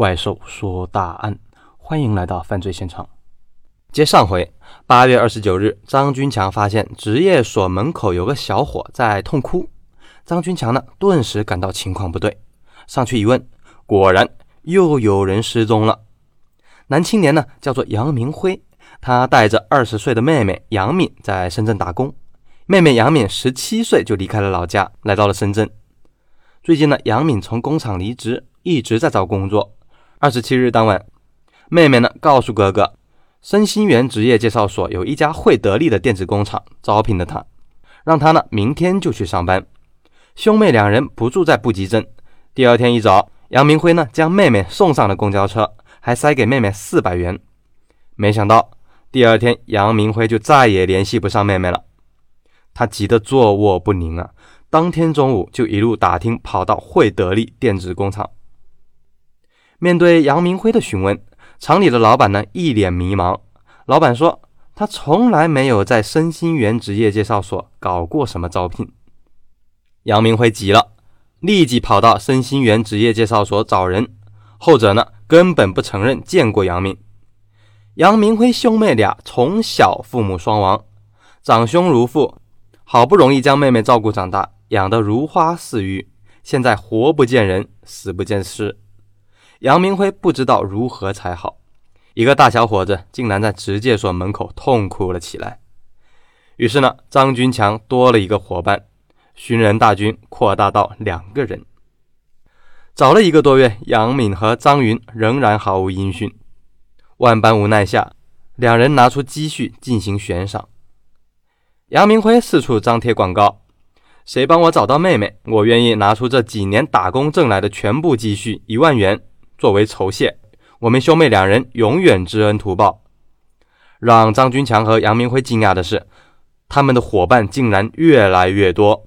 怪兽说大案，欢迎来到犯罪现场。接上回，八月二十九日，张军强发现职业所门口有个小伙在痛哭。张军强呢，顿时感到情况不对，上去一问，果然又有人失踪了。男青年呢，叫做杨明辉，他带着二十岁的妹妹杨敏在深圳打工。妹妹杨敏十七岁就离开了老家，来到了深圳。最近呢，杨敏从工厂离职，一直在找工作。二十七日当晚，妹妹呢告诉哥哥，申鑫源职业介绍所有一家惠得利的电子工厂招聘的他，让他呢明天就去上班。兄妹两人不住在布吉镇。第二天一早，杨明辉呢将妹妹送上了公交车，还塞给妹妹四百元。没想到第二天，杨明辉就再也联系不上妹妹了，他急得坐卧不宁啊！当天中午就一路打听，跑到惠得利电子工厂。面对杨明辉的询问，厂里的老板呢一脸迷茫。老板说，他从来没有在申鑫园职业介绍所搞过什么招聘。杨明辉急了，立即跑到申鑫园职业介绍所找人。后者呢根本不承认见过杨敏。杨明辉兄妹俩从小父母双亡，长兄如父，好不容易将妹妹照顾长大，养得如花似玉，现在活不见人，死不见尸。杨明辉不知道如何才好，一个大小伙子竟然在职介所门口痛哭了起来。于是呢，张军强多了一个伙伴，寻人大军扩大到两个人。找了一个多月，杨敏和张云仍然毫无音讯。万般无奈下，两人拿出积蓄进行悬赏。杨明辉四处张贴广告：“谁帮我找到妹妹，我愿意拿出这几年打工挣来的全部积蓄一万元。”作为酬谢，我们兄妹两人永远知恩图报。让张军强和杨明辉惊讶的是，他们的伙伴竟然越来越多。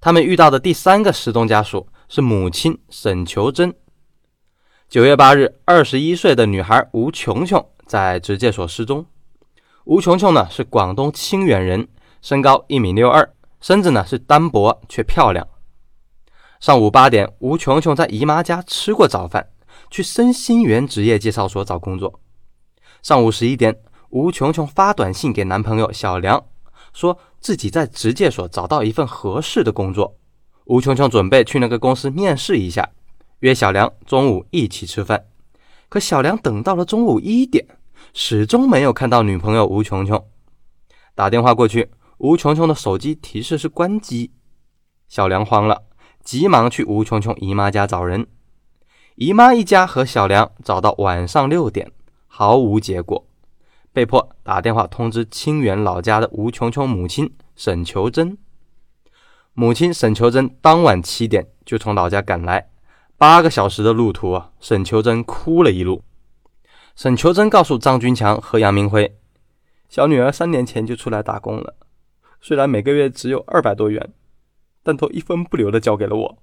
他们遇到的第三个失踪家属是母亲沈求珍。九月八日，二十一岁的女孩吴琼琼在职介所失踪。吴琼琼呢是广东清远人，身高一米六二，身子呢是单薄却漂亮。上午八点，吴琼琼在姨妈家吃过早饭，去申鑫园职业介绍所找工作。上午十一点，吴琼琼发短信给男朋友小梁，说自己在职介所找到一份合适的工作。吴琼琼准备去那个公司面试一下，约小梁中午一起吃饭。可小梁等到了中午一点，始终没有看到女朋友吴琼琼。打电话过去，吴琼琼的手机提示是关机。小梁慌了。急忙去吴琼琼姨妈家找人，姨妈一家和小梁找到晚上六点，毫无结果，被迫打电话通知清远老家的吴琼琼母亲沈求珍。母亲沈求珍当晚七点就从老家赶来，八个小时的路途啊，沈求珍哭了一路。沈求珍告诉张军强和杨明辉，小女儿三年前就出来打工了，虽然每个月只有二百多元。但都一分不留的交给了我。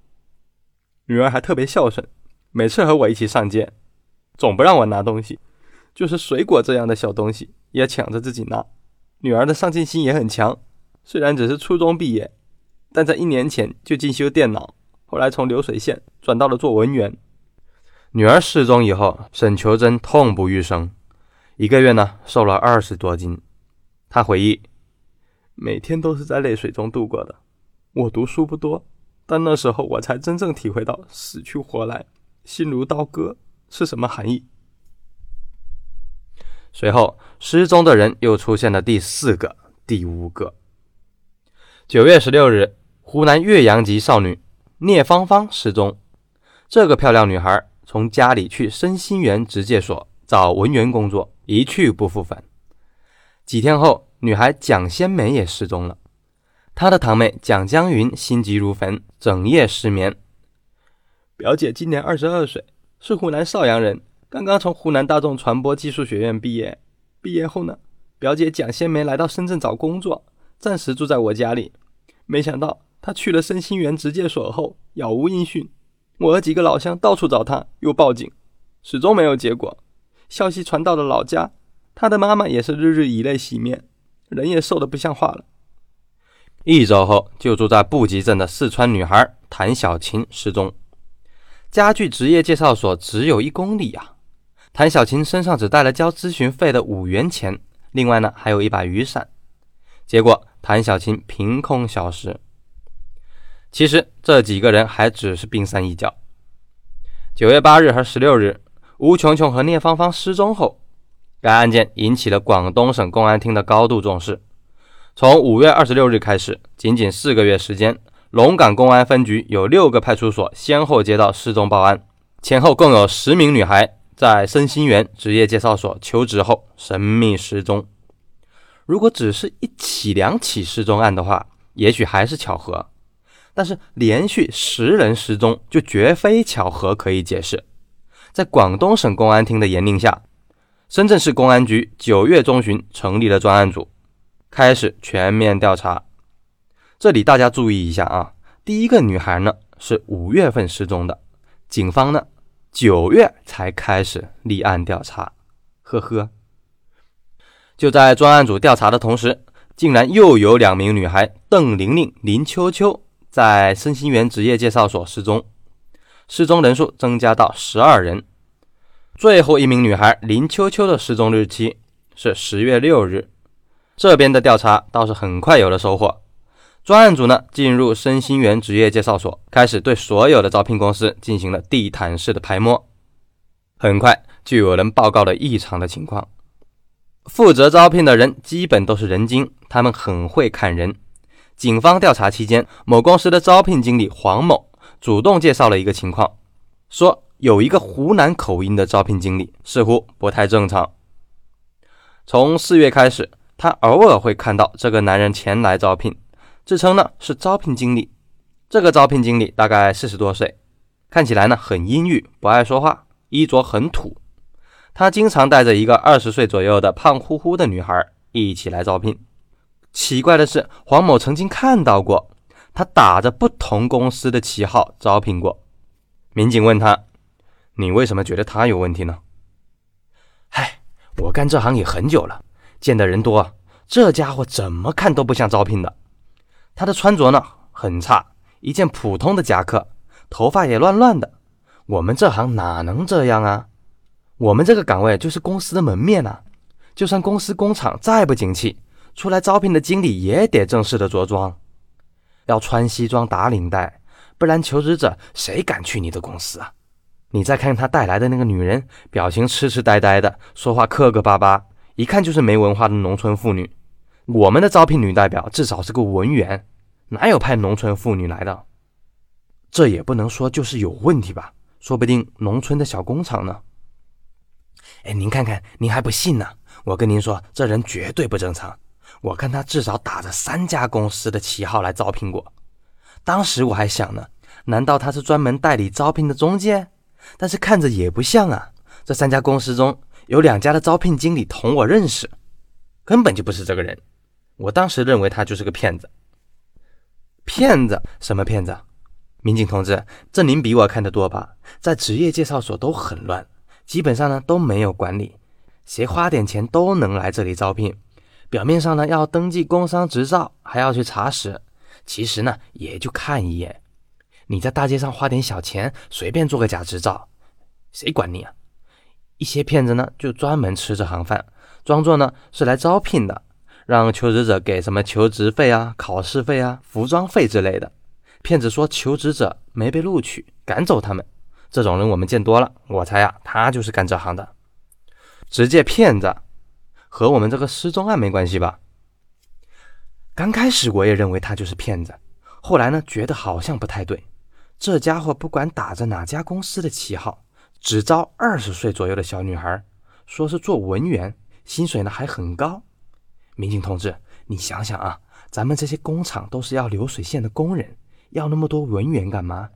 女儿还特别孝顺，每次和我一起上街，总不让我拿东西，就是水果这样的小东西也抢着自己拿。女儿的上进心也很强，虽然只是初中毕业，但在一年前就进修电脑，后来从流水线转到了做文员。女儿失踪以后，沈求真痛不欲生，一个月呢瘦了二十多斤。他回忆，每天都是在泪水中度过的。我读书不多，但那时候我才真正体会到死去活来、心如刀割是什么含义。随后，失踪的人又出现了第四个、第五个。九月十六日，湖南岳阳籍少女聂芳芳失踪。这个漂亮女孩从家里去申鑫园职介所找文员工作，一去不复返。几天后，女孩蒋先梅也失踪了。他的堂妹蒋江云心急如焚，整夜失眠。表姐今年二十二岁，是湖南邵阳人，刚刚从湖南大众传播技术学院毕业。毕业后呢，表姐蒋先梅来到深圳找工作，暂时住在我家里。没想到她去了申鑫园职介所后，杳无音讯。我和几个老乡到处找她，又报警，始终没有结果。消息传到了老家，她的妈妈也是日日以泪洗面，人也瘦得不像话了。一周后，就住在布吉镇的四川女孩谭小琴失踪。家具职业介绍所只有一公里呀。谭小琴身上只带了交咨询费的五元钱，另外呢还有一把雨伞。结果谭小琴凭空消失。其实这几个人还只是冰山一角。九月八日和十六日，吴琼琼和聂芳芳失踪后，该案件引起了广东省公安厅的高度重视。从五月二十六日开始，仅仅四个月时间，龙岗公安分局有六个派出所先后接到失踪报案，前后共有十名女孩在身心园职业介绍所求职后神秘失踪。如果只是一起两起失踪案的话，也许还是巧合。但是连续十人失踪，就绝非巧合可以解释。在广东省公安厅的严令下，深圳市公安局九月中旬成立了专案组，开始全面调查。这里大家注意一下啊，第一个女孩呢是五月份失踪的，警方呢九月才开始立案调查。呵呵，就在专案组调查的同时，竟然又有两名女孩邓玲玲、林秋秋。在身心园职业介绍所失踪，失踪人数增加到十二人。最后一名女孩林秋秋的失踪日期是十月六日。这边的调查倒是很快有了收获。专案组呢进入身心源职业介绍所，开始对所有的招聘公司进行了地毯式的排摸。很快就有人报告了异常的情况。负责招聘的人基本都是人精，他们很会看人。警方调查期间，某公司的招聘经理黄某主动介绍了一个情况，说有一个湖南口音的招聘经理似乎不太正常。从四月开始，他偶尔会看到这个男人前来招聘，自称呢是招聘经理。这个招聘经理大概四十多岁，看起来呢很阴郁，不爱说话，衣着很土。他经常带着一个二十岁左右的胖乎乎的女孩一起来招聘。奇怪的是，黄某曾经看到过他打着不同公司的旗号招聘过。民警问他：“你为什么觉得他有问题呢？”“嗨，我干这行也很久了，见的人多，这家伙怎么看都不像招聘的。他的穿着呢很差，一件普通的夹克，头发也乱乱的。我们这行哪能这样啊？我们这个岗位就是公司的门面啊，就算公司工厂再不景气。”出来招聘的经理也得正式的着装，要穿西装打领带，不然求职者谁敢去你的公司啊？你再看他带来的那个女人，表情痴痴呆呆的，说话磕磕巴巴，一看就是没文化的农村妇女。我们的招聘女代表至少是个文员，哪有派农村妇女来的？这也不能说就是有问题吧？说不定农村的小工厂呢？哎，您看看，您还不信呢？我跟您说，这人绝对不正常。我看他至少打着三家公司的旗号来招聘过，当时我还想呢，难道他是专门代理招聘的中介？但是看着也不像啊。这三家公司中有两家的招聘经理同我认识，根本就不是这个人。我当时认为他就是个骗子。骗子？什么骗子？民警同志，这您比我看得多吧？在职业介绍所都很乱，基本上呢都没有管理，谁花点钱都能来这里招聘。表面上呢要登记工商执照，还要去查实，其实呢也就看一眼。你在大街上花点小钱，随便做个假执照，谁管你啊？一些骗子呢就专门吃这行饭，装作呢是来招聘的，让求职者给什么求职费啊、考试费啊、服装费之类的。骗子说求职者没被录取，赶走他们。这种人我们见多了，我猜啊，他就是干这行的，直接骗子。和我们这个失踪案没关系吧？刚开始我也认为他就是骗子，后来呢，觉得好像不太对。这家伙不管打着哪家公司的旗号，只招二十岁左右的小女孩，说是做文员，薪水呢还很高。民警同志，你想想啊，咱们这些工厂都是要流水线的工人，要那么多文员干嘛？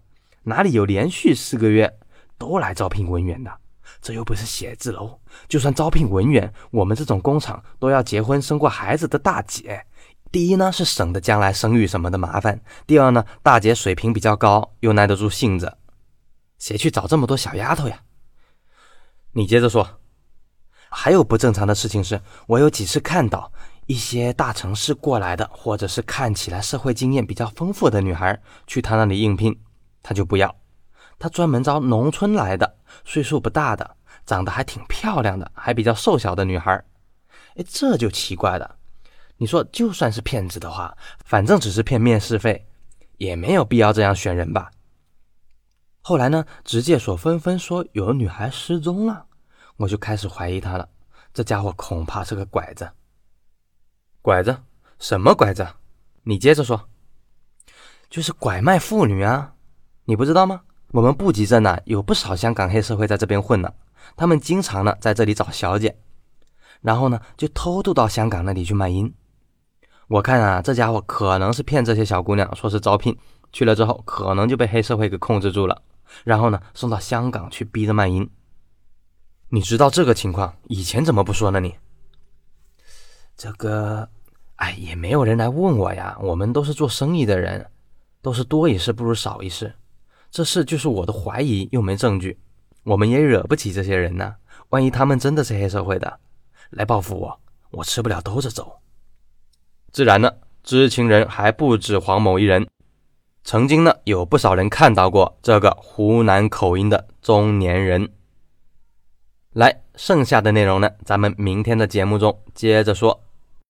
哪里有连续四个月都来招聘文员的？这又不是写字楼，就算招聘文员，我们这种工厂都要结婚生过孩子的大姐。第一呢，是省得将来生育什么的麻烦；第二呢，大姐水平比较高，又耐得住性子，谁去找这么多小丫头呀？你接着说。还有不正常的事情是，我有几次看到一些大城市过来的，或者是看起来社会经验比较丰富的女孩去他那里应聘，他就不要。他专门招农村来的，岁数不大的，长得还挺漂亮的，还比较瘦小的女孩。哎，这就奇怪了。你说，就算是骗子的话，反正只是骗面试费，也没有必要这样选人吧？后来呢，直介所纷纷说有女孩失踪了，我就开始怀疑他了。这家伙恐怕是个拐子。拐子？什么拐子？你接着说。就是拐卖妇女啊！你不知道吗？我们布吉镇呢，有不少香港黑社会在这边混呢，他们经常呢在这里找小姐，然后呢就偷渡到香港那里去卖淫。我看啊，这家伙可能是骗这些小姑娘，说是招聘，去了之后可能就被黑社会给控制住了，然后呢送到香港去逼着卖淫。你知道这个情况，以前怎么不说呢？你这个，哎，也没有人来问我呀。我们都是做生意的人，都是多一事不如少一事。这事就是我的怀疑，又没证据，我们也惹不起这些人呢。万一他们真的是黑社会的，来报复我，我吃不了兜着走。自然呢，知情人还不止黄某一人。曾经呢，有不少人看到过这个湖南口音的中年人。来，剩下的内容呢，咱们明天的节目中接着说。